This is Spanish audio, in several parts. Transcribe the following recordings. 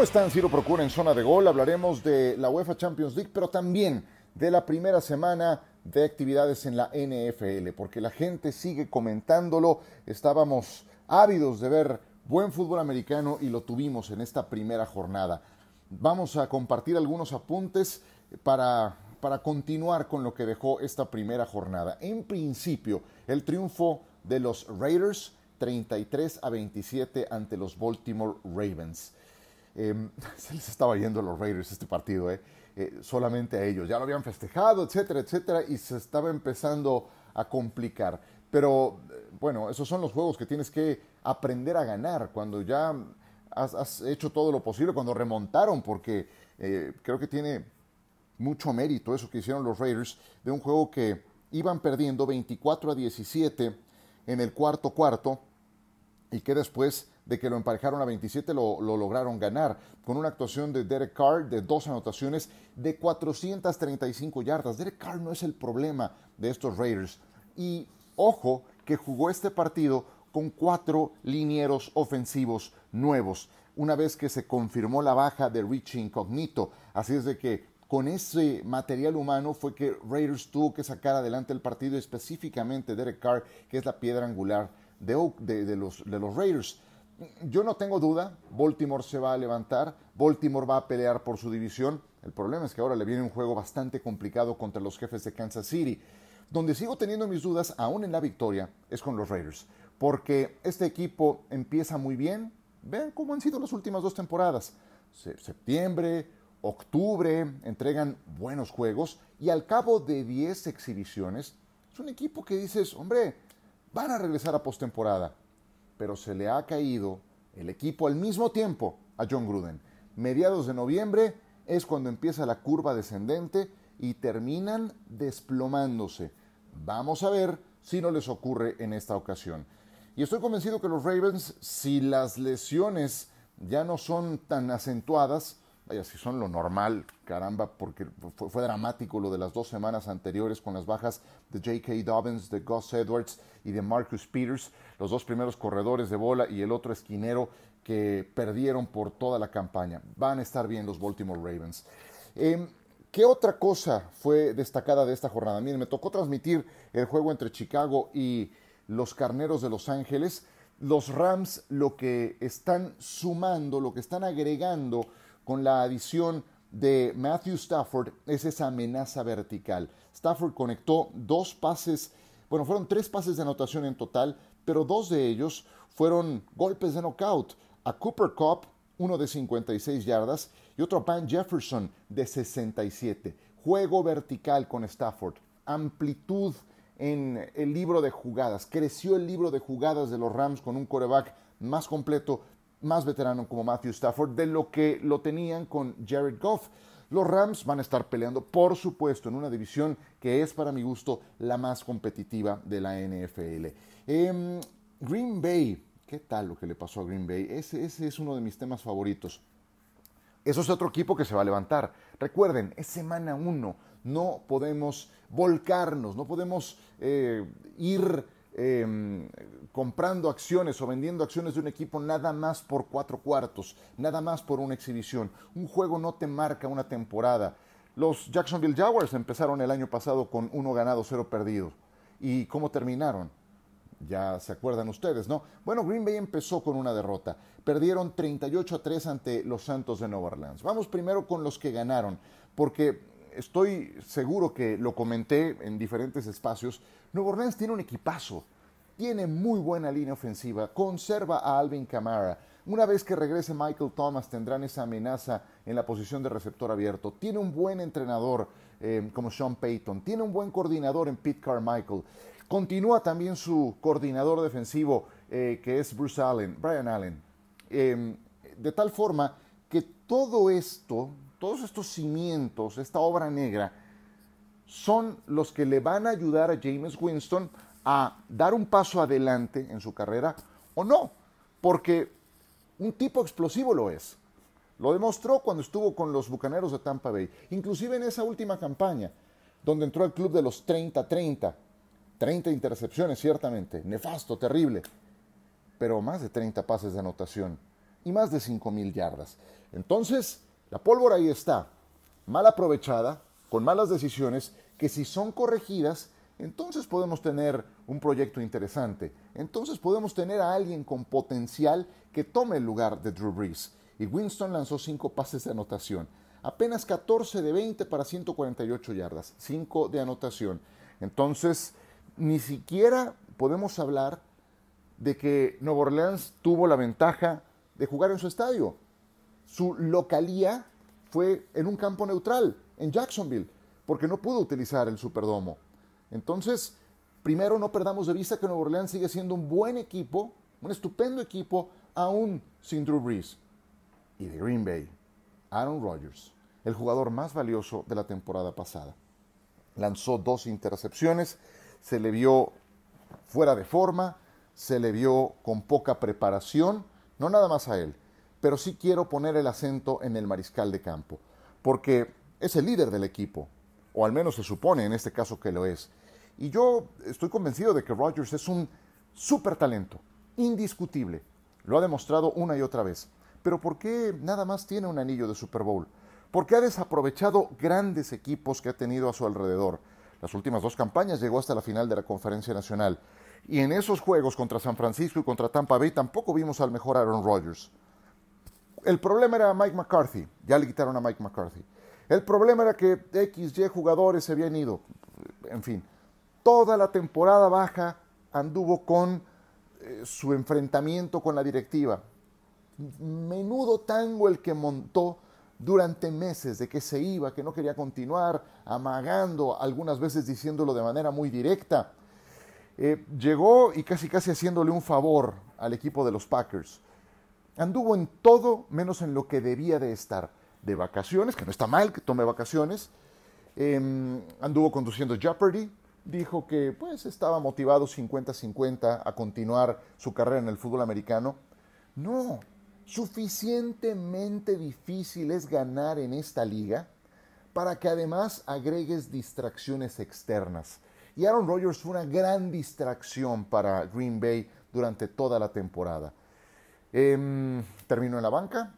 ¿Cómo están? Ciro Procura en zona de gol. Hablaremos de la UEFA Champions League, pero también de la primera semana de actividades en la NFL, porque la gente sigue comentándolo. Estábamos ávidos de ver buen fútbol americano y lo tuvimos en esta primera jornada. Vamos a compartir algunos apuntes para, para continuar con lo que dejó esta primera jornada. En principio, el triunfo de los Raiders 33 a 27 ante los Baltimore Ravens. Em, se les estaba yendo a los Raiders este partido, eh, eh, solamente a ellos. Ya lo habían festejado, etcétera, etcétera, y se estaba empezando a complicar. Pero eh, bueno, esos son los juegos que tienes que aprender a ganar cuando ya has, hecho todo lo posible, cuando remontaron, porque creo que tiene mucho mérito eso que hicieron los Raiders de un juego que iban perdiendo 24 a 17 en el cuarto cuarto y que después de que lo emparejaron a 27 lo, lograron ganar con una actuación de Derek Carr de dos anotaciones de 435 yardas. Derek Carr no es el problema de estos Raiders. Y ojo que jugó este partido con cuatro linieros ofensivos nuevos, una vez que se confirmó la baja de Richie Incognito. Así es de que con ese material humano fue que Raiders tuvo que sacar adelante el partido, específicamente Derek Carr, que es la piedra angular de, de los Raiders yo no tengo duda, Baltimore se va a levantar, Baltimore va a pelear por su división. El problema es que ahora le viene un juego bastante complicado contra los jefes de Kansas City. Donde sigo teniendo mis dudas, aún en la victoria, es con los Raiders. Porque este equipo empieza muy bien. Ven cómo han sido las últimas dos temporadas. Septiembre, octubre, entregan buenos juegos. Y al cabo de 10 exhibiciones, es un equipo que dices, hombre, van a regresar a postemporada pero se le ha caído el equipo al mismo tiempo a John Gruden. Mediados de noviembre es cuando empieza la curva descendente y terminan desplomándose. Vamos a ver si no les ocurre en esta ocasión. Y estoy convencido que los Ravens, si las lesiones ya no son tan acentuadas, vaya, si son lo normal, caramba, porque fue, dramático lo de las dos semanas anteriores con las bajas de J.K. Dobbins, de Gus Edwards y de Marcus Peters, los dos primeros corredores de bola y el otro esquinero que perdieron por toda la campaña. Van a estar bien los Baltimore Ravens. Em, ¿Qué otra cosa fue destacada de esta jornada? Miren, me tocó transmitir el juego entre Chicago y los Carneros de Los Ángeles. Los Rams lo que están sumando, lo que están agregando con la adición de Matthew Stafford es esa amenaza vertical. Stafford conectó dos pases, bueno, fueron tres pases de anotación en total, pero dos de ellos fueron golpes de knockout. A Cooper Cup, uno de 56 yardas, y otro a Van Jefferson de 67. Juego vertical con Stafford. Amplitud en el libro de jugadas. Creció el libro de jugadas de los Rams con un coreback más completo, más veterano como Matthew Stafford de lo que lo tenían con Jared Goff. Los Rams van a estar peleando, por supuesto, en una división que es para mi gusto la más competitiva de la NFL. Em, Green Bay, ¿qué tal lo que le pasó a Green Bay? Ese, es uno de mis temas favoritos. Eso es otro equipo que se va a levantar. Recuerden, es semana uno. No podemos volcarnos, no podemos eh, ir Em, comprando acciones o vendiendo acciones de un equipo nada más por cuatro cuartos, nada más por una exhibición. Un juego no te marca una temporada. Los Jacksonville Jaguars empezaron el año pasado con uno ganado, cero perdido. ¿Y cómo terminaron? Ya se acuerdan ustedes, ¿no? Bueno, Green Bay empezó con una derrota. Perdieron 38 a 3 ante los Santos de Nueva Orleans. Vamos primero con los que ganaron, porque estoy seguro que lo comenté en diferentes espacios, Nuevo Orleans tiene un equipazo, tiene muy buena línea ofensiva, conserva a Alvin Kamara. Una vez que regrese Michael Thomas tendrán esa amenaza en la posición de receptor abierto. Tiene un buen entrenador eh, como Sean Payton, tiene un buen coordinador en Pete Carmichael. Continúa también su coordinador defensivo eh, que es Bruce Allen, Brian Allen. Em, de tal forma que todo esto, todos estos cimientos, esta obra negra, son los que le van a ayudar a James Winston a dar un paso adelante en su carrera o no, porque un tipo explosivo lo es. Lo demostró cuando estuvo con los Bucaneros de Tampa Bay, inclusive en esa última campaña, donde entró al club de los 30-30. 30 intercepciones, ciertamente, nefasto, terrible, pero más de 30 pases de anotación y más de 5 mil yardas. Entonces, la pólvora ahí está, mal aprovechada, con malas decisiones, que si son corregidas, entonces podemos tener un proyecto interesante. Entonces podemos tener a alguien con potencial que tome el lugar de Drew Brees. Y Winston lanzó cinco pases de anotación. Apenas 14 de 20 para 148 yardas. 5 de anotación. Entonces, ni siquiera podemos hablar de que Nueva Orleans tuvo la ventaja de jugar en su estadio. Su localía fue en un campo neutral, en Jacksonville, porque no pudo utilizar el Superdomo. Entonces, primero no perdamos de vista que Nueva Orleans sigue siendo un buen equipo, un estupendo equipo, aún sin Drew Brees. Y de Green Bay, Aaron Rodgers, el jugador más valioso de la temporada pasada. Lanzó dos intercepciones, se le vio fuera de forma, se le vio con poca preparación, no nada más a él, pero sí quiero poner el acento en el mariscal de campo, porque es el líder del equipo, o al menos se supone en este caso que lo es. Y yo estoy convencido de que Rodgers es un súper talento, indiscutible, lo ha demostrado una y otra vez. Pero ¿por qué nada más tiene un anillo de Super Bowl? Porque ha desaprovechado grandes equipos que ha tenido a su alrededor. Las últimas dos campañas llegó hasta la final de la Conferencia Nacional. Y en esos juegos contra San Francisco y contra Tampa Bay tampoco vimos al mejor Aaron Rodgers. El problema era Mike McCarthy, ya le quitaron a Mike McCarthy. El problema era que XY jugadores se habían ido. En fin, toda la temporada baja anduvo con eh, su enfrentamiento con la directiva. Menudo tango el que montó durante meses de que se iba, que no quería continuar, amagando, algunas veces diciéndolo de manera muy directa. Eh, llegó y casi casi haciéndole un favor al equipo de los Packers. Anduvo en todo menos en lo que debía de estar. De vacaciones, que no está mal que tome vacaciones. Em, anduvo conduciendo Jeopardy. Dijo que pues estaba motivado 50-50 a continuar su carrera en el fútbol americano. No, suficientemente difícil es ganar en esta liga para que además agregues distracciones externas. Y Aaron Rodgers fue una gran distracción para Green Bay durante toda la temporada. Em, terminó en la banca,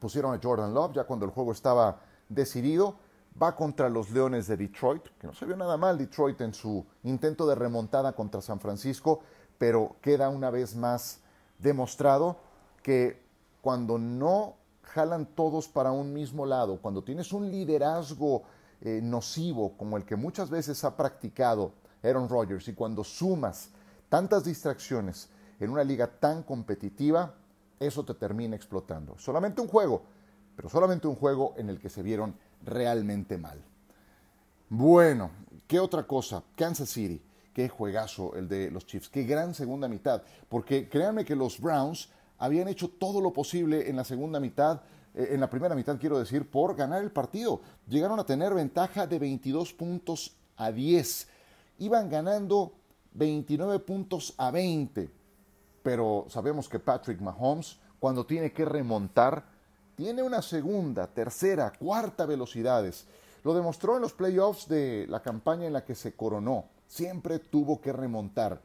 pusieron a Jordan Love ya cuando el juego estaba decidido. Va contra los Leones de Detroit, que no se vio nada mal Detroit en su intento de remontada contra San Francisco, pero queda una vez más demostrado que cuando no jalan todos para un mismo lado, cuando tienes un liderazgo eh, nocivo como el que muchas veces ha practicado Aaron Rodgers y cuando sumas tantas distracciones en una liga tan competitiva, eso te termina explotando. Solamente un juego, pero solamente un juego en el que se vieron realmente mal. Bueno, ¿qué otra cosa? Kansas City, qué juegazo el de los Chiefs, qué gran segunda mitad, porque créanme que los Browns habían hecho todo lo posible en la segunda mitad eh, en la primera mitad quiero decir, por ganar el partido. Llegaron a tener ventaja de 22 puntos a 10. Iban ganando 29 puntos a 20. Pero sabemos que Patrick Mahomes, cuando tiene que remontar, tiene una segunda, tercera, cuarta velocidades. Lo demostró en los playoffs de la campaña en la que se coronó. Siempre tuvo que remontar.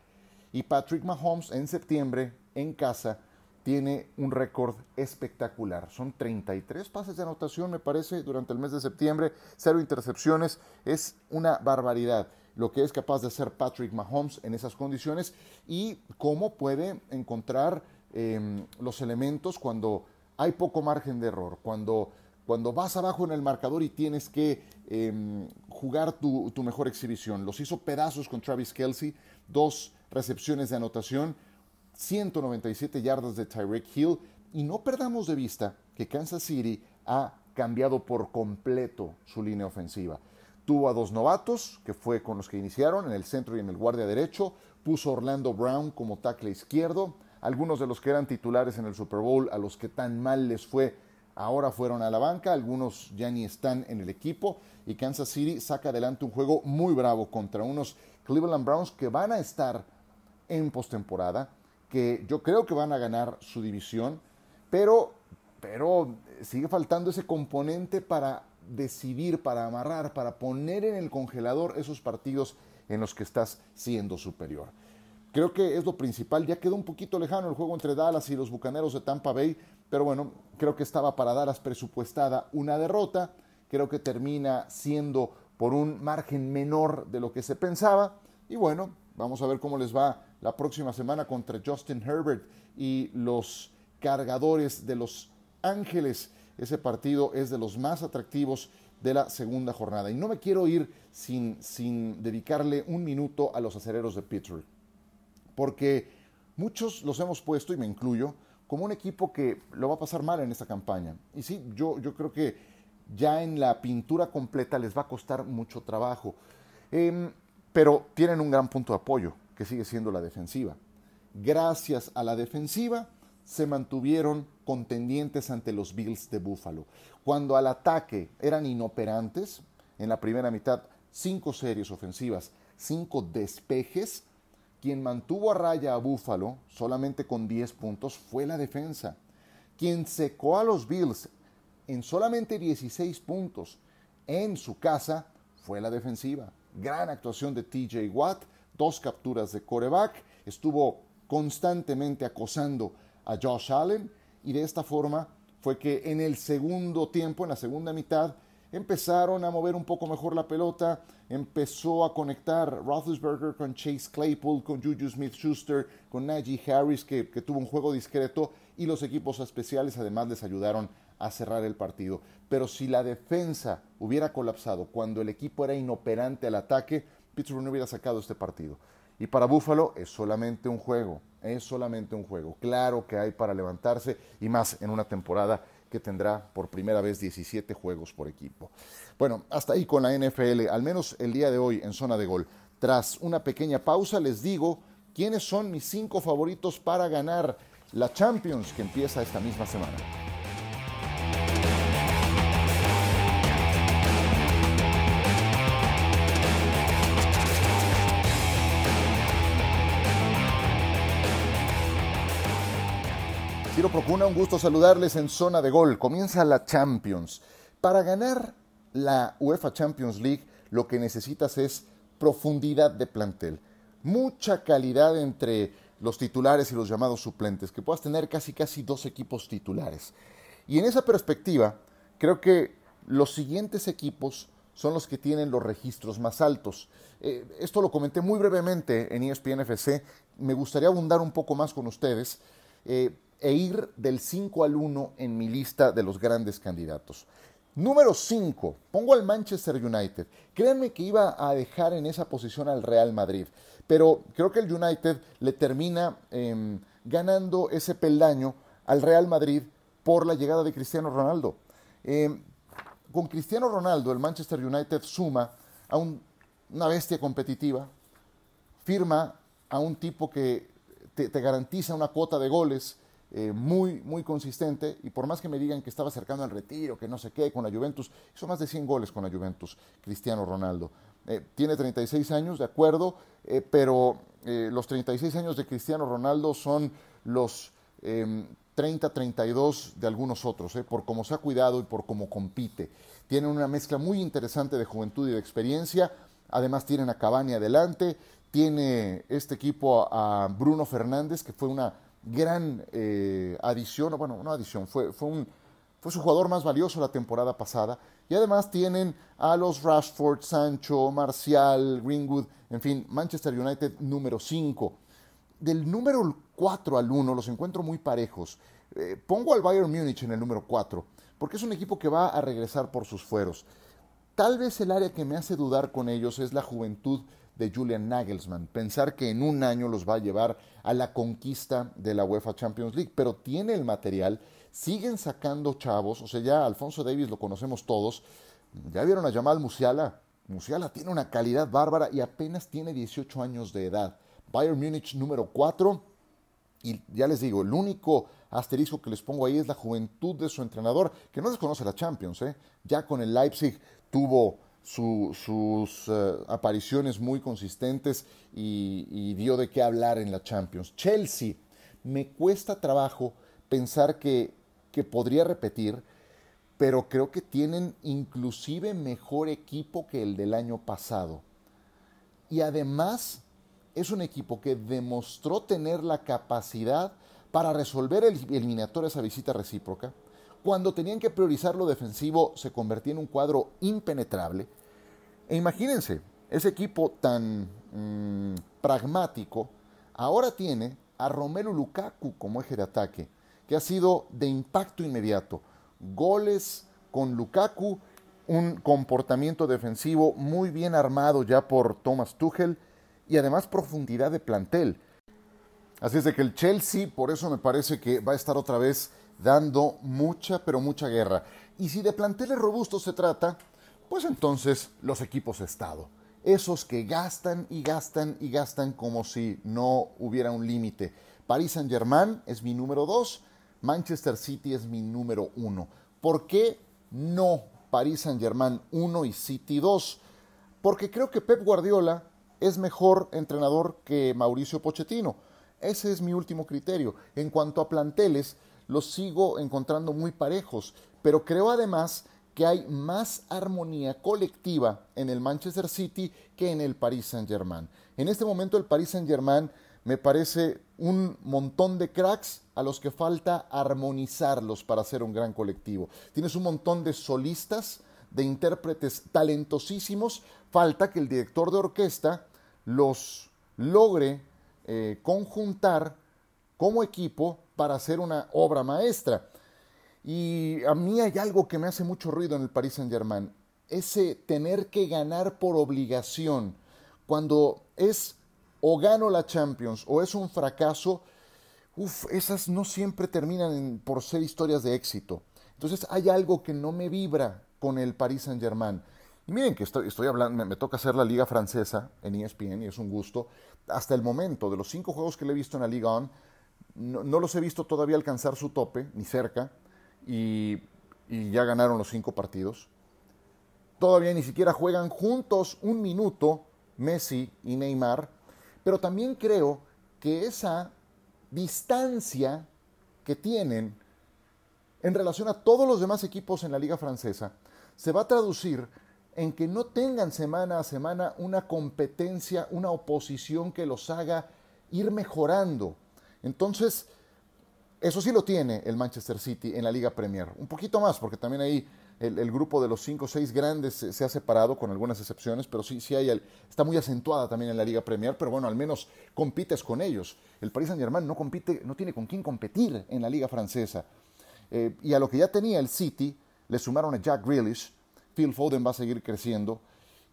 Y Patrick Mahomes en septiembre, en casa, tiene un récord espectacular. Son 33 pases de anotación, me parece, durante el mes de septiembre, cero intercepciones. Es una barbaridad lo que es capaz de hacer Patrick Mahomes en esas condiciones y cómo puede encontrar em, los elementos cuando hay poco margen de error, cuando, cuando vas abajo en el marcador y tienes que em, jugar tu, tu mejor exhibición. Los hizo pedazos con Travis Kelsey, dos recepciones de anotación 197 yardas de Tyreek Hill y no perdamos de vista que Kansas City ha cambiado por completo su línea ofensiva. Tuvo a dos novatos, que fue con los que iniciaron, en el centro y en el guardia derecho. Puso Orlando Brown como tackle izquierdo. Algunos de los que eran titulares en el Super Bowl, a los que tan mal les fue, ahora fueron a la banca. Algunos ya ni están en el equipo. Y Kansas City saca adelante un juego muy bravo contra unos Cleveland Browns que van a estar en postemporada que yo creo que van a ganar su división, pero, pero sigue faltando ese componente para decidir, para amarrar, para poner en el congelador esos partidos en los que estás siendo superior. Creo que es lo principal. Ya quedó un poquito lejano el juego entre Dallas y los Bucaneros de Tampa Bay, pero bueno, creo que estaba para Dallas presupuestada una derrota. Creo que termina siendo por un margen menor de lo que se pensaba. Y bueno, vamos a ver cómo les va la próxima semana contra Justin Herbert y los cargadores de Los Ángeles. Ese partido es de los más atractivos de la segunda jornada. Y no me quiero ir sin, sin dedicarle un minuto a los acereros de Pittsburgh, porque muchos los hemos puesto, y me incluyo, como un equipo que lo va a pasar mal en esta campaña. Y sí, yo, yo creo que ya en la pintura completa les va a costar mucho trabajo. Em, pero tienen un gran punto de apoyo, que sigue siendo la defensiva. Gracias a la defensiva se mantuvieron contendientes ante los Bills de Buffalo. Cuando al ataque eran inoperantes, en la primera mitad cinco series ofensivas, cinco despejes, quien mantuvo a raya a Buffalo solamente con 10 puntos fue la defensa. Quien secó a los Bills en solamente 16 puntos en su casa fue la defensiva. Gran actuación de TJ Watt, dos capturas de coreback, estuvo constantemente acosando a Josh Allen y de esta forma fue que en el segundo tiempo, en la segunda mitad, empezaron a mover un poco mejor la pelota, empezó a conectar Roethlisberger con Chase Claypool, con Juju Smith-Schuster, con Najee Harris, que, tuvo un juego discreto, y los equipos especiales además les ayudaron a cerrar el partido. Pero si la defensa hubiera colapsado cuando el equipo era inoperante al ataque, Pittsburgh no hubiera sacado este partido. Y para Buffalo es solamente un juego, es solamente un juego. Claro que hay para levantarse y más en una temporada que tendrá por primera vez 17 juegos por equipo. Bueno, hasta ahí con la NFL, al menos el día de hoy en zona de gol. Tras una pequeña pausa les digo quiénes son mis cinco favoritos para ganar la Champions que empieza esta misma semana. Ciro Procuna, un gusto saludarles en zona de gol. Comienza la Champions. Para ganar la UEFA Champions League lo que necesitas es profundidad de plantel. Mucha calidad entre los titulares y los llamados suplentes, que puedas tener casi casi dos equipos titulares. Y en esa perspectiva, creo que los siguientes equipos son los que tienen los registros más altos. Eh, esto lo comenté muy brevemente en ESPN FC. Me gustaría abundar un poco más con ustedes. Eh, e ir del 5 al 1 en mi lista de los grandes candidatos. Número 5, pongo al Manchester United. Créanme que iba a dejar en esa posición al Real Madrid, pero creo que el United le termina em, ganando ese peldaño al Real Madrid por la llegada de Cristiano Ronaldo. Em, con Cristiano Ronaldo, el Manchester United suma a una bestia competitiva, firma a un tipo que te garantiza una cuota de goles, eh, muy, muy consistente y por más que me digan que estaba cercano al retiro, que no sé qué, con la Juventus, hizo más de 100 goles con la Juventus, Cristiano Ronaldo. Eh, tiene 36 años, de acuerdo, eh, pero los 36 años de Cristiano Ronaldo son los 30, em, 32 de algunos otros, por cómo se ha cuidado y por cómo compite. Tienen una mezcla muy interesante de juventud y de experiencia, además tienen a Cavani adelante, tiene este equipo a Bruno Fernández, que fue una gran eh, adición, bueno, no adición, fue, fue, un, fue su jugador más valioso la temporada pasada. Y además tienen a los Rashford, Sancho, Marcial, Greenwood, en fin, Manchester United número 5. Del número 4 al 1 los encuentro muy parejos. Eh, pongo al Bayern Múnich en el número 4, porque es un equipo que va a regresar por sus fueros. Tal vez el área que me hace dudar con ellos es la juventud de Julian Nagelsmann. Pensar que en un año los va a llevar a la conquista de la UEFA Champions League, pero tiene el material, siguen sacando chavos, o sea, ya Alfonso Davis lo conocemos todos, ya vieron a Jamal Musiala, Musiala tiene una calidad bárbara y apenas tiene 18 años de edad. Bayern Múnich número 4, y ya les digo, el único asterisco que les pongo ahí es la juventud de su entrenador, que no desconoce la Champions, ¿eh? ya con el Leipzig tuvo sus eh, apariciones muy consistentes y, dio de qué hablar en la Champions. Chelsea, me cuesta trabajo pensar que, que podría repetir, pero creo que tienen inclusive mejor equipo que el del año pasado. Y además es un equipo que demostró tener la capacidad para resolver el eliminatorio esa visita recíproca. Cuando tenían que priorizar lo defensivo, se convertía en un cuadro impenetrable. E imagínense, ese equipo tan mm, pragmático ahora tiene a Romelu Lukaku como eje de ataque, que ha sido de impacto inmediato. Goles con Lukaku, un comportamiento defensivo muy bien armado ya por Thomas Tuchel y además profundidad de plantel. Así es de que el Chelsea, por eso me parece que va a estar otra vez dando mucha, pero mucha guerra. Y si de planteles robustos se trata, pues entonces los equipos Estado. Esos que gastan y gastan y gastan como si no hubiera un límite. Paris Saint-Germain es mi número dos, Manchester City es mi número uno. ¿Por qué no Paris Saint-Germain 1 y City 2? Porque creo que Pep Guardiola es mejor entrenador que Mauricio Pochettino. Ese es mi último criterio. En cuanto a planteles, los sigo encontrando muy parejos, pero creo además que hay más armonía colectiva en el Manchester City que en el Paris Saint-Germain. En este momento el Paris Saint-Germain me parece un montón de cracks a los que falta armonizarlos para hacer un gran colectivo. Tienes un montón de solistas, de intérpretes talentosísimos, falta que el director de orquesta los logre eh, conjuntar como equipo para hacer una obra maestra. Y a mí hay algo que me hace mucho ruido en el Paris Saint Germain, ese tener que ganar por obligación, cuando es o gano la Champions o es un fracaso, uf, esas no siempre terminan por ser historias de éxito. Entonces hay algo que no me vibra con el Paris Saint Germain. Y miren que estoy, hablando, me, toca hacer la liga francesa en ESPN y es un gusto. Hasta el momento, de los cinco juegos que le he visto en la Liga On, no, los he visto todavía alcanzar su tope, ni cerca, y, ya ganaron los cinco partidos. Todavía ni siquiera juegan juntos un minuto Messi y Neymar, pero también creo que esa distancia que tienen en relación a todos los demás equipos en la liga francesa se va a traducir en que no tengan semana a semana una competencia, una oposición que los haga ir mejorando. Entonces, eso sí lo tiene el Manchester City en la Liga Premier. Un poquito más, porque también ahí el, grupo de los cinco o seis grandes se, ha separado con algunas excepciones, pero sí, sí hay está muy acentuada también en la Liga Premier, pero bueno, al menos compites con ellos. El Paris Saint Germain no compite, no tiene con quién competir en la Liga Francesa. Eh, y a lo que ya tenía el City, le sumaron a Jack Grealish, Phil Foden va a seguir creciendo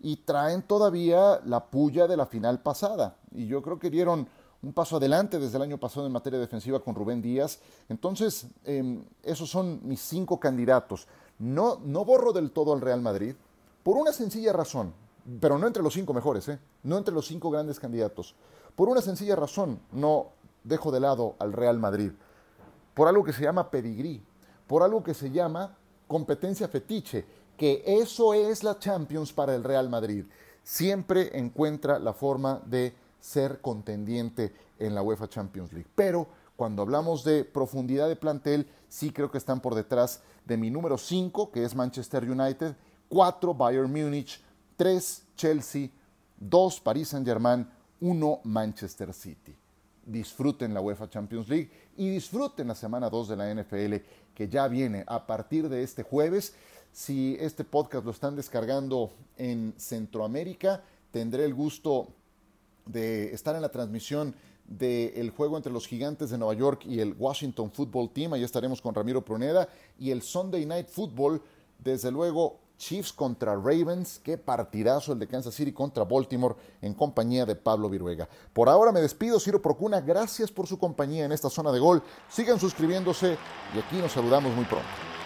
y traen todavía la puya de la final pasada. Y yo creo que dieron un paso adelante desde el año pasado en materia defensiva con Rubén Díaz. Entonces, em, esos son mis cinco candidatos. No, no borro del todo al Real Madrid por una sencilla razón, pero no entre los cinco mejores, ¿eh? no entre los cinco grandes candidatos. Por una sencilla razón no dejo de lado al Real Madrid. Por algo que se llama pedigrí, por algo que se llama competencia fetiche que eso es la Champions para el Real Madrid. Siempre encuentra la forma de ser contendiente en la UEFA Champions League. Pero cuando hablamos de profundidad de plantel, sí creo que están por detrás de mi número 5, que es Manchester United, 4 Bayern Múnich, 3 Chelsea, 2 Paris Saint-Germain, 1 Manchester City. Disfruten la UEFA Champions League y disfruten la semana 2 de la NFL que ya viene a partir de este jueves. Si este podcast lo están descargando en Centroamérica, tendré el gusto de estar en la transmisión del juego entre los Gigantes de Nueva York y el Washington Football Team. Ahí estaremos con Ramiro Pruneda y el Sunday Night Football, desde luego Chiefs contra Ravens. Qué partidazo el de Kansas City contra Baltimore en compañía de Pablo Viruega. Por ahora me despido, Ciro Procuna. Gracias por su compañía en esta zona de gol. Sigan suscribiéndose y aquí nos saludamos muy pronto.